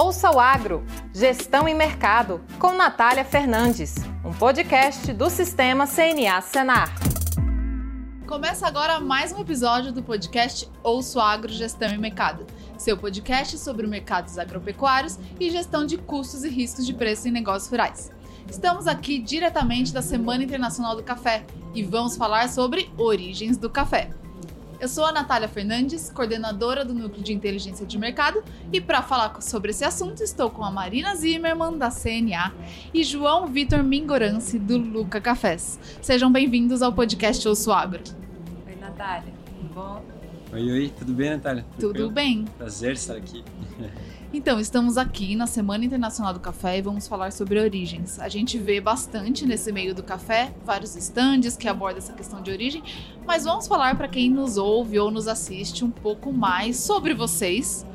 Ouça o Agro, Gestão e Mercado, com Natália Fernandes, um podcast do Sistema CNA Senar. Começa agora mais um episódio do podcast Ouço Agro, Gestão e Mercado, seu podcast sobre mercados agropecuários e gestão de custos e riscos de preço em negócios rurais. Estamos aqui diretamente da Semana Internacional do Café e vamos falar sobre origens do café. Eu sou a Natália Fernandes, coordenadora do Núcleo de Inteligência de Mercado, e para falar sobre esse assunto estou com a Marina Zimmermann, da CNA, e João Vitor Mingorance, do Luca Cafés. Sejam bem-vindos ao podcast Ouço Agro. Oi, Natália. Tudo bom? Oi, oi. Tudo bem, Natália? Tudo bem. Prazer estar aqui. Então, estamos aqui na Semana Internacional do Café e vamos falar sobre origens. A gente vê bastante nesse meio do café, vários estandes que abordam essa questão de origem, mas vamos falar para quem nos ouve ou nos assiste um pouco mais sobre vocês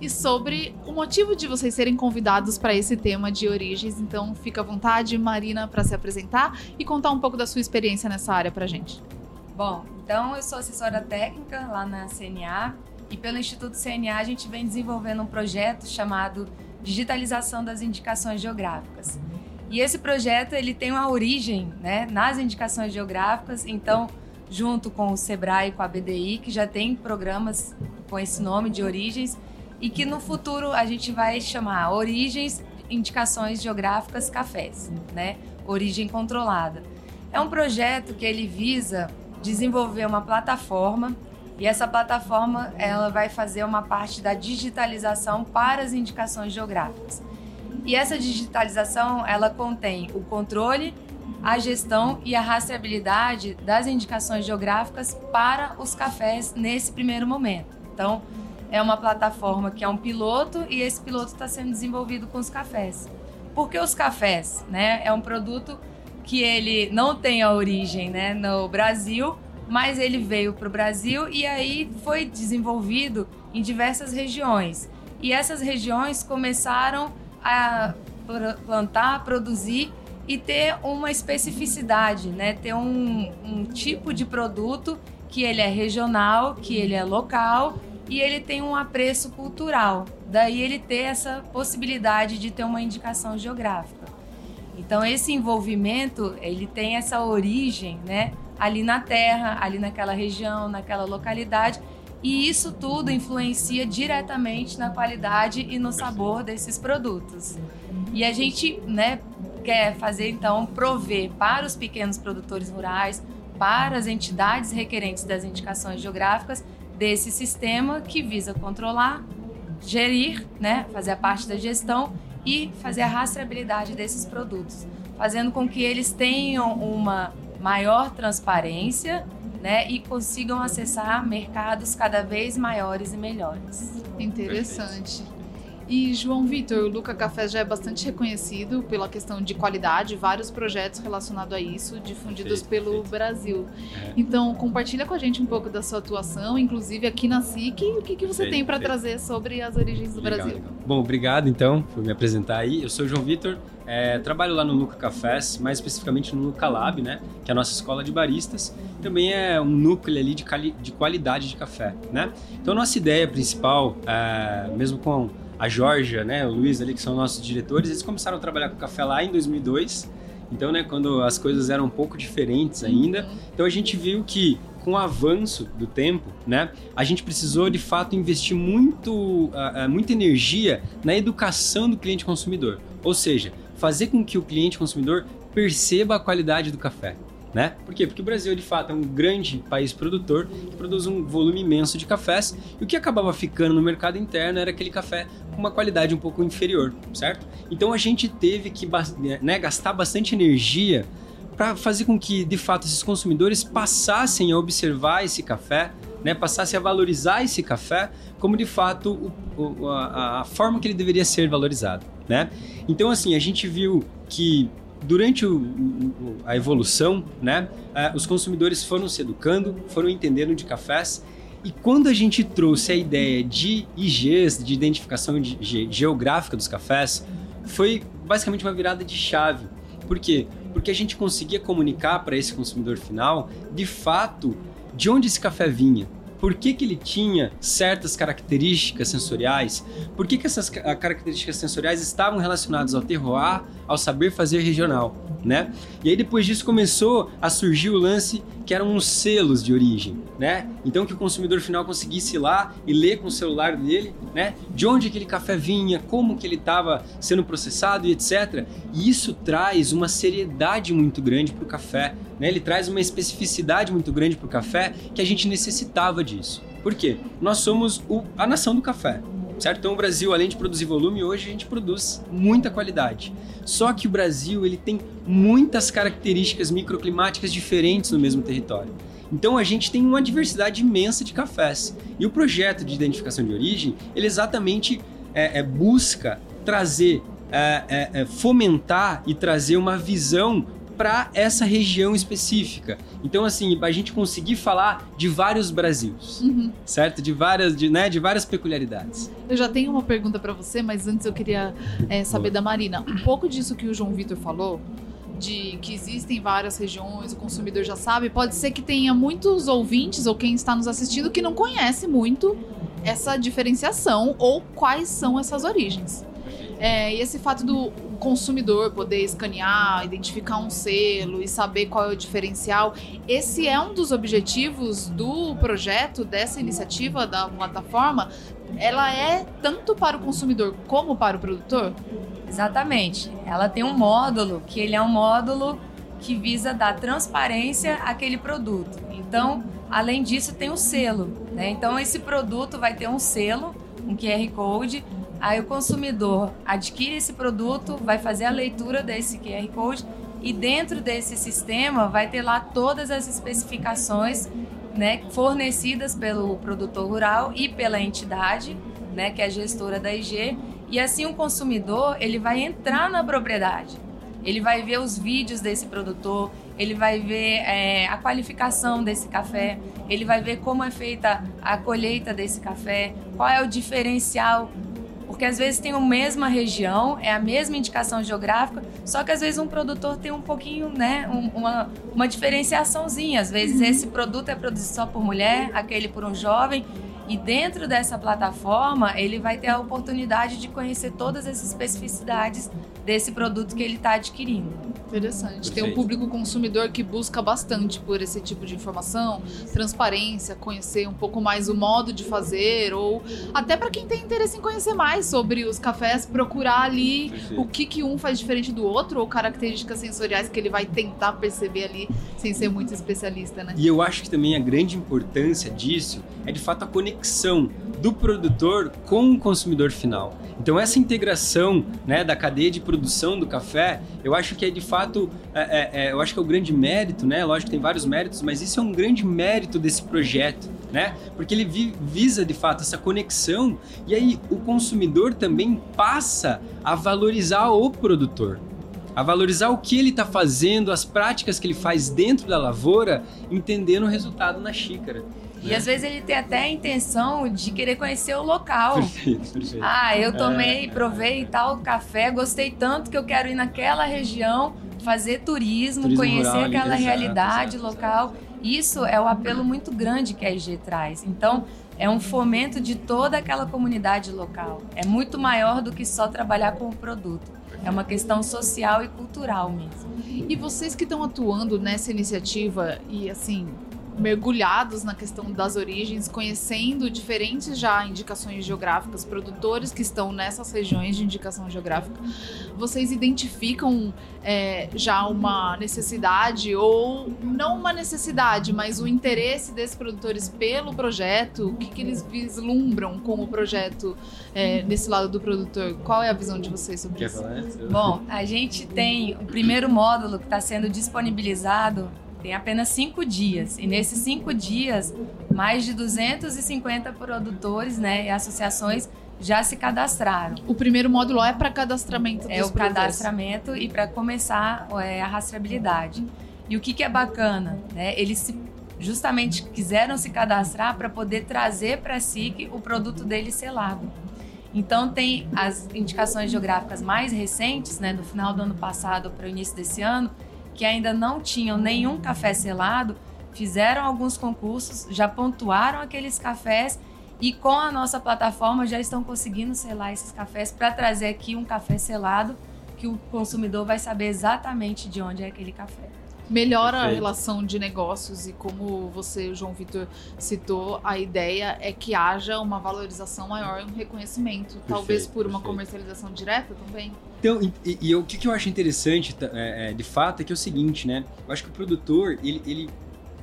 e sobre o motivo de vocês serem convidados para esse tema de origens. Então, fica à vontade, Marina, para se apresentar e contar um pouco da sua experiência nessa área para gente. Bom, então eu sou assessora técnica lá na CNA e pelo Instituto CNA a gente vem desenvolvendo um projeto chamado Digitalização das Indicações Geográficas. E esse projeto ele tem uma origem né, nas indicações geográficas, então junto com o Sebrae e com a BDI, que já tem programas com esse nome de origens, e que no futuro a gente vai chamar Origens Indicações Geográficas Cafés, né? Origem controlada. É um projeto que ele visa desenvolver uma plataforma e essa plataforma ela vai fazer uma parte da digitalização para as indicações geográficas. E essa digitalização ela contém o controle, a gestão e a rastreabilidade das indicações geográficas para os cafés nesse primeiro momento. Então, é uma plataforma que é um piloto e esse piloto está sendo desenvolvido com os cafés. Porque os cafés, né, é um produto que ele não tem a origem, né, no Brasil, mas ele veio para o Brasil e aí foi desenvolvido em diversas regiões. E essas regiões começaram a plantar, produzir e ter uma especificidade, né? Ter um, um tipo de produto que ele é regional, que ele é local e ele tem um apreço cultural. Daí ele ter essa possibilidade de ter uma indicação geográfica. Então esse envolvimento, ele tem essa origem, né? ali na terra, ali naquela região, naquela localidade. E isso tudo influencia diretamente na qualidade e no sabor desses produtos. E a gente né, quer fazer, então, prover para os pequenos produtores rurais, para as entidades requerentes das indicações geográficas, desse sistema que visa controlar, gerir, né, fazer a parte da gestão e fazer a rastreabilidade desses produtos, fazendo com que eles tenham uma maior transparência né, e consigam acessar mercados cada vez maiores e melhores. Interessante. E João Vitor, o Luca Café já é bastante reconhecido pela questão de qualidade, vários projetos relacionados a isso, difundidos perfeito, pelo perfeito. Brasil. É. Então, compartilha com a gente um pouco da sua atuação, inclusive aqui na SIC, o que, que você perfeito, tem para trazer sobre as origens do legal, Brasil. Legal. Bom, obrigado então por me apresentar aí. Eu sou o João Vitor, é, trabalho lá no Luca Cafés, mais especificamente no Luca Lab, né? Que é a nossa escola de baristas. Também é um núcleo ali de, de qualidade de café, né? Então, nossa ideia principal, é, mesmo com a Georgia, né, o Luiz ali, que são nossos diretores, eles começaram a trabalhar com café lá em 2002. Então, né, quando as coisas eram um pouco diferentes ainda. Então, a gente viu que com o avanço do tempo, né, a gente precisou de fato investir muito, uh, uh, muita energia na educação do cliente consumidor. Ou seja, fazer com que o cliente consumidor perceba a qualidade do café né? Por quê? Porque o Brasil, de fato, é um grande país produtor que produz um volume imenso de cafés e o que acabava ficando no mercado interno era aquele café com uma qualidade um pouco inferior, certo? Então a gente teve que né, gastar bastante energia para fazer com que, de fato, esses consumidores passassem a observar esse café, né, passassem a valorizar esse café como de fato o, o, a, a, forma que ele deveria ser valorizado, né? Então assim a gente viu que durante o, o, a evolução, né, uh, os consumidores foram se educando, foram entendendo de cafés. E quando a gente trouxe a ideia de IGs, de identificação de, geográfica dos cafés, foi basicamente uma virada de chave. Por quê? Porque a gente conseguia comunicar para esse consumidor final, de fato, de onde esse café vinha. Por que, que ele tinha certas características sensoriais, por que, que essas características sensoriais estavam relacionadas ao terroir, ao saber fazer regional, né? E aí depois disso começou a surgir o lance que eram os selos de origem, né? Então que o consumidor final conseguisse ir lá e ler com o celular dele, né? De onde aquele café vinha, como que ele estava sendo processado e etc. E isso traz uma seriedade muito grande para o café, né? Ele traz uma especificidade muito grande para o café que a gente necessitava disso. Por quê? Nós somos o, a nação do café. Certo? Então o Brasil, além de produzir volume, hoje a gente produz muita qualidade. Só que o Brasil ele tem muitas características microclimáticas diferentes no mesmo território. Então a gente tem uma diversidade imensa de cafés. E o projeto de identificação de origem, ele exatamente é, é, busca trazer, é, é, é fomentar e trazer uma visão para essa região específica. Então, assim, a gente conseguir falar de vários Brasils, uhum. certo? De várias, de, né, de várias peculiaridades. Eu já tenho uma pergunta para você, mas antes eu queria é, saber da Marina. Um pouco disso que o João Vitor falou, de que existem várias regiões, o consumidor já sabe, pode ser que tenha muitos ouvintes ou quem está nos assistindo que não conhece muito essa diferenciação ou quais são essas origens. É, e esse fato do consumidor poder escanear, identificar um selo e saber qual é o diferencial, esse é um dos objetivos do projeto, dessa iniciativa da plataforma. Ela é tanto para o consumidor como para o produtor? Exatamente. Ela tem um módulo que ele é um módulo que visa dar transparência àquele produto. Então, além disso, tem o selo. Né? Então, esse produto vai ter um selo, um QR Code, Aí o consumidor adquire esse produto, vai fazer a leitura desse QR Code e dentro desse sistema vai ter lá todas as especificações né, fornecidas pelo produtor rural e pela entidade, né, que é a gestora da IG, e assim o consumidor ele vai entrar na propriedade, ele vai ver os vídeos desse produtor, ele vai ver é, a qualificação desse café, ele vai ver como é feita a colheita desse café, qual é o diferencial porque às vezes tem a mesma região, é a mesma indicação geográfica, só que às vezes um produtor tem um pouquinho, né, um, uma, uma diferenciaçãozinha. Às vezes uhum. esse produto é produzido só por mulher, aquele por um jovem. E dentro dessa plataforma, ele vai ter a oportunidade de conhecer todas as especificidades desse produto que ele está adquirindo. Interessante. Perfeito. Tem um público consumidor que busca bastante por esse tipo de informação, transparência, conhecer um pouco mais o modo de fazer, ou até para quem tem interesse em conhecer mais sobre os cafés, procurar ali Perfeito. o que, que um faz diferente do outro, ou características sensoriais que ele vai tentar perceber ali, sem ser muito especialista, né? E eu acho que também a grande importância disso é de fato a conexão do produtor com o consumidor final. Então essa integração né, da cadeia de produção do café, eu acho que é de fato, é, é, é, eu acho que é o grande mérito, né? Lógico que tem vários méritos, mas isso é um grande mérito desse projeto, né? Porque ele vi, visa de fato essa conexão e aí o consumidor também passa a valorizar o produtor a valorizar o que ele está fazendo, as práticas que ele faz dentro da lavoura, entendendo o resultado na xícara. E né? às vezes ele tem até a intenção de querer conhecer o local. Perfeito, perfeito. Ah, eu tomei, é, provei tal café, gostei tanto que eu quero ir naquela região, fazer turismo, turismo conhecer rural, aquela ali, realidade exato, local. Exato. Isso é o apelo muito grande que a IG traz. Então, é um fomento de toda aquela comunidade local. É muito maior do que só trabalhar com o produto. É uma questão social e cultural mesmo. E vocês que estão atuando nessa iniciativa e assim, mergulhados na questão das origens, conhecendo diferentes já indicações geográficas, produtores que estão nessas regiões de indicação geográfica, vocês identificam é, já uma necessidade ou não uma necessidade, mas o interesse desses produtores pelo projeto? O que, que eles vislumbram com o projeto é, nesse lado do produtor? Qual é a visão de vocês sobre Quer isso? Bom, a gente tem o primeiro módulo que está sendo disponibilizado tem apenas cinco dias. E nesses cinco dias, mais de 250 produtores né, e associações já se cadastraram. O primeiro módulo é para cadastramento É o cadastramento e para começar é, a rastreabilidade. E o que, que é bacana? Né? Eles se, justamente quiseram se cadastrar para poder trazer para a SIC o produto deles selado. Então tem as indicações geográficas mais recentes, né, do final do ano passado para o início desse ano, que ainda não tinham nenhum café selado, fizeram alguns concursos, já pontuaram aqueles cafés e com a nossa plataforma já estão conseguindo selar esses cafés para trazer aqui um café selado que o consumidor vai saber exatamente de onde é aquele café. Melhora Perfeito. a relação de negócios e como você, João Vitor, citou, a ideia é que haja uma valorização maior e um reconhecimento, talvez por uma perfeito. comercialização direta também. Então, e, e- e o que, que eu acho interessante, tá, é, é, de fato, é que é o seguinte, né? Eu acho que o produtor, ele, ele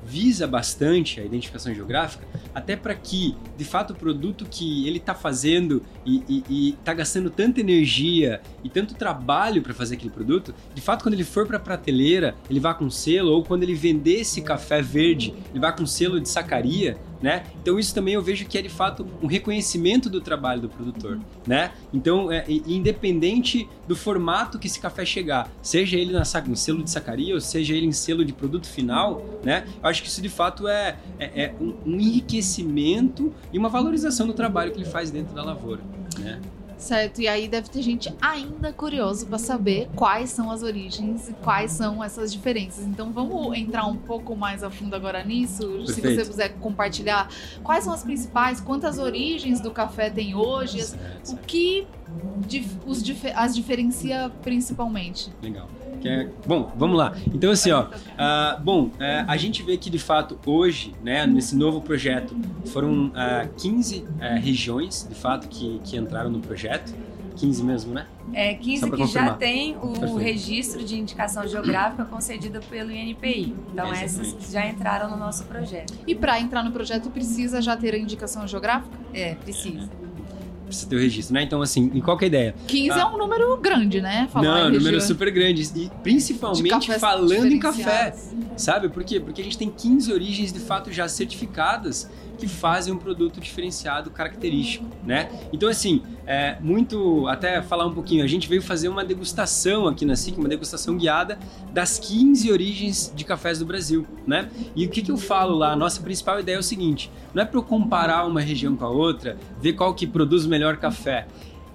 visa bastante a identificação geográfica, até para que, de fato, o produto que ele está fazendo e está gastando tanta energia e tanto trabalho para fazer aquele produto, de fato, quando ele for para a prateleira, ele vá com selo, ou quando ele vender esse café verde, ele vá com selo de sacaria, né? Então isso também eu vejo que é de fato um reconhecimento do trabalho do produtor, né? Então, é, independente do formato que esse café chegar, seja ele na, no selo de sacaria ou seja ele em selo de produto final, né? Eu acho que isso de fato é, é- é um, um enriquecimento e uma valorização do trabalho que ele faz dentro da lavoura, né? Certo, e aí deve ter gente ainda curioso para saber quais são as origens e quais são essas diferenças. Então vamos entrar um pouco mais a fundo agora nisso. Se Perfeito. você quiser compartilhar quais são as principais, quantas origens do café tem hoje, o que os as diferencia principalmente. Legal. Que é- Bom, vamos lá. Então, assim, ó. ah, bom, é, a gente vê que de fato hoje, né, nesse novo projeto, foram ah, 15 eh, regiões, de fato, que, que entraram no projeto. 15 mesmo, né? É, Só 15 pra que confirmar. já tem o Perfeito. registro de indicação geográfica concedida pelo INPI. Então, essas já entraram no nosso projeto. E para entrar no projeto precisa já ter a indicação geográfica? É, precisa. Precisa ter o registro, né? Então, assim, e qual que é a ideia? 15 Ah. é um número grande, né? Falar Não, números região super grandes. E principalmente falando em café. Sabe por quê? Porque a gente tem 15 origens de fato já certificadas que fazem um produto diferenciado, característico, né? Então, assim, é muito. Até falar um pouquinho, a gente veio fazer uma degustação aqui na SIC, uma degustação guiada das 15 origens de cafés do Brasil, né? E o que, que eu falo lá? A nossa principal ideia é o seguinte: não é para eu comparar uma região com a outra, ver qual que produz o melhor café.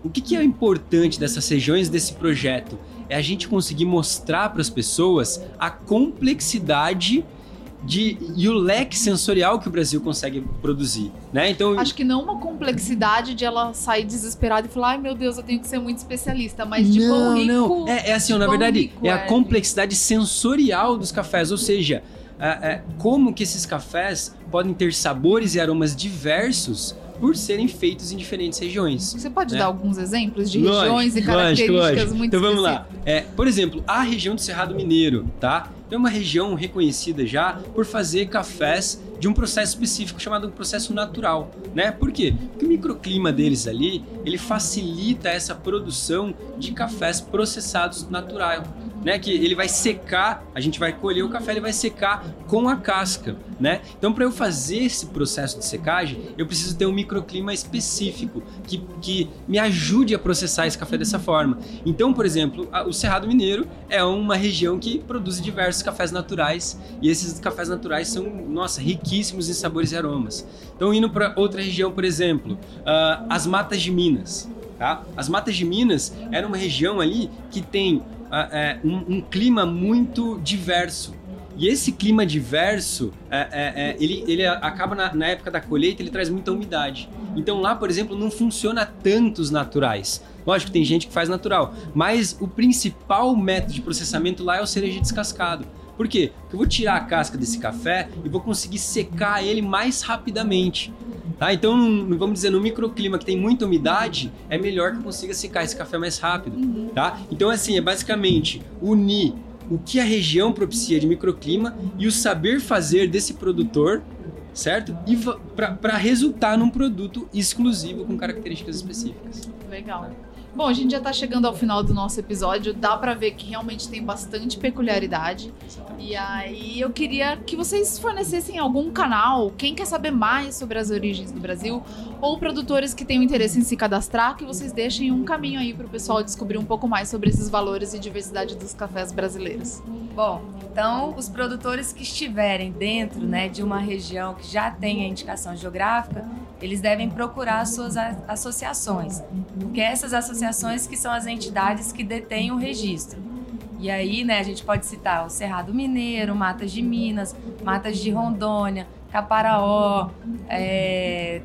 O que, que é importante dessas regiões desse projeto? É a gente conseguir mostrar para as pessoas a complexidade de, e o leque sensorial que o Brasil consegue produzir, né? Então, Acho que não uma complexidade de ela sair desesperada e falar, ai meu Deus, eu tenho que ser muito especialista, mas de quão rico. não. É, é assim, na verdade, rico é a é. complexidade sensorial dos cafés, ou seja, é, é, como que esses cafés podem ter sabores e aromas diversos por serem feitos em diferentes regiões. Você pode né? dar alguns exemplos de Lógico, regiões e lógico, características lógico. muito Então vamos lá. É, por exemplo, a região do Cerrado Mineiro, tá? É uma região reconhecida já por fazer cafés de um processo específico chamado um processo natural, né? Por quê? Porque o microclima deles ali, ele facilita essa produção de cafés processados natural, né? Que ele vai secar, a gente vai colher o café, ele vai secar com a casca, né? Então, para eu fazer esse processo de secagem, eu preciso ter um microclima específico que, que me ajude a processar esse café dessa forma. Então, por exemplo, a- o Cerrado Mineiro é uma região que produz diversos cafés naturais e esses cafés naturais são, nossa, riquíssimos em sabores e aromas. Então, indo para outra região, por exemplo, ah, as Matas de Minas. Tá? As Matas de Minas era uma região ali que tem é, um, um clima muito diverso. E esse clima diverso, é, é, é, ele, ele acaba na, na época da colheita, ele traz muita umidade. Então lá, por exemplo, não funciona tantos naturais. Lógico, tem gente que faz natural, mas o principal método de processamento lá é o cereja descascado. Por quê? Porque eu vou tirar a casca desse café e vou conseguir secar ele mais rapidamente. Tá? Então, num- vamos dizer, no microclima que tem muita umidade, é melhor que consiga secar esse café mais rápido. Tá? Então, assim, é basicamente unir o que a região propicia de microclima e o saber fazer desse produtor, certo? E para resultar num produto exclusivo com características específicas. Legal. Bom, a gente já tá chegando ao final do nosso episódio. Dá pra ver que realmente tem bastante peculiaridade. E aí eu queria que vocês fornecessem algum canal, quem quer saber mais sobre as origens do Brasil, ou produtores que tenham interesse em se cadastrar, que vocês deixem um caminho aí pro pessoal descobrir um pouco mais sobre esses valores e diversidade dos cafés brasileiros. Bom, então os produtores que estiverem dentro né, de uma região que já tem a indicação geográfica, eles devem procurar as suas associações, porque essas associações que são as entidades que detêm o registro. E aí, né, a gente pode citar o Cerrado Mineiro, Matas de Minas, Matas de Rondônia, Caparaó, é,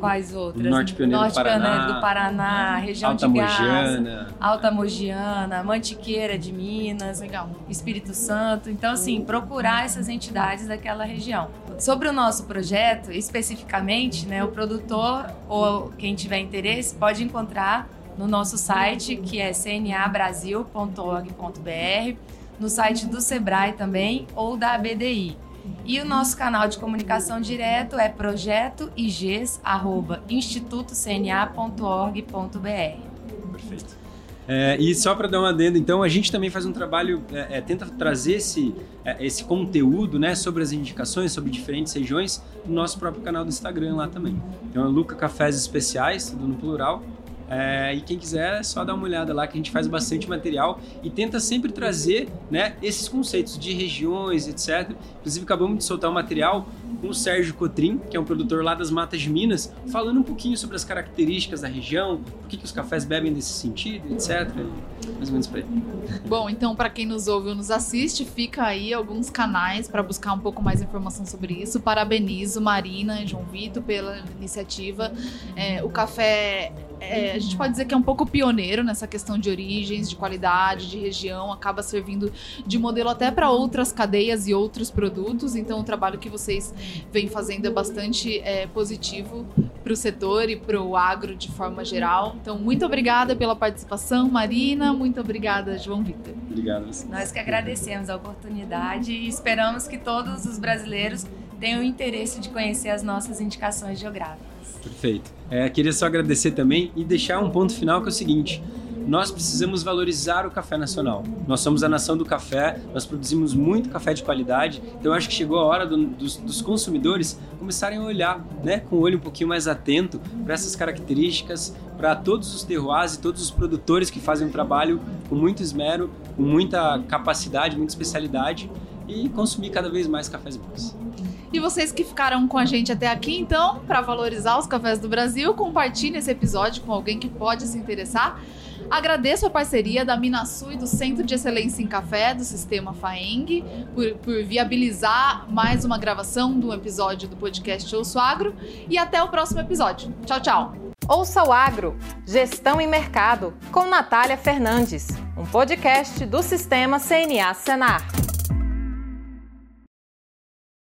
quais outras? Norte Pioneiro Norte do Paraná, Pioneiro do Paraná, região Alta de Gaza, Mogiana. Alta Mogiana, Mantiqueira de Minas, Legal. Espírito Santo. Então, assim, procurar essas entidades daquela região. Sobre o nosso projeto, especificamente, né, o produtor ou quem tiver interesse pode encontrar no nosso site, que é cnabrasil.org.br, no site do Sebrae também ou da ABDI. E o nosso canal de comunicação direto é projetoigs@institutocna.org.br. Perfeito. É, e só para dar uma adendo, então, a gente também faz um trabalho, é, é, tenta trazer esse, é, esse conteúdo né, sobre as indicações, sobre diferentes regiões, no nosso próprio canal do Instagram lá também. Então, é Luca Cafés Especiais, tudo no plural. É, e quem quiser é só dar uma olhada lá que a gente faz bastante material e tenta sempre trazer né, esses conceitos de regiões, etc. Inclusive acabamos de soltar um material com o Sérgio Cotrim, que é um produtor lá das Matas de Minas, falando um pouquinho sobre as características da região, por que, que os cafés bebem nesse sentido, etc. Mais ou menos para aí. Bom, então para quem nos ouve ou nos assiste, fica aí alguns canais para buscar um pouco mais informação sobre isso. Parabenizo Marina e João Vitor pela iniciativa. É, o café é, a gente pode dizer que é um pouco pioneiro nessa questão de origens, de qualidade, de região, acaba servindo de modelo até para outras cadeias e outros produtos. Então, o trabalho que vocês vêm fazendo é bastante é, positivo para o setor e para o agro de forma geral. Então, muito obrigada pela participação, Marina. Muito obrigada, João Vitor. Obrigado. Nós que agradecemos a oportunidade e esperamos que todos os brasileiros tenham interesse de conhecer as nossas indicações geográficas. Perfeito. É, queria só agradecer também e deixar um ponto final que é o seguinte: nós precisamos valorizar o café nacional. Nós somos a nação do café, nós produzimos muito café de qualidade, então acho que chegou a hora do- dos, dos consumidores começarem a olhar né, com o olho um pouquinho mais atento para essas características, para todos os terroirs e todos os produtores que fazem um trabalho com muito esmero, com muita capacidade, muita especialidade e consumir cada vez mais cafés bons. E vocês que ficaram com a gente até aqui, então, para valorizar os cafés do Brasil, compartilhe esse episódio com alguém que pode se interessar. Agradeço a parceria da Minasul e do Centro de Excelência em Café do Sistema FAENG por, por viabilizar mais uma gravação um episódio do podcast Ouço Agro. E até o próximo episódio. Tchau, tchau! Ouça o Agro, Gestão e Mercado, com Natália Fernandes, um podcast do Sistema CNA Senar.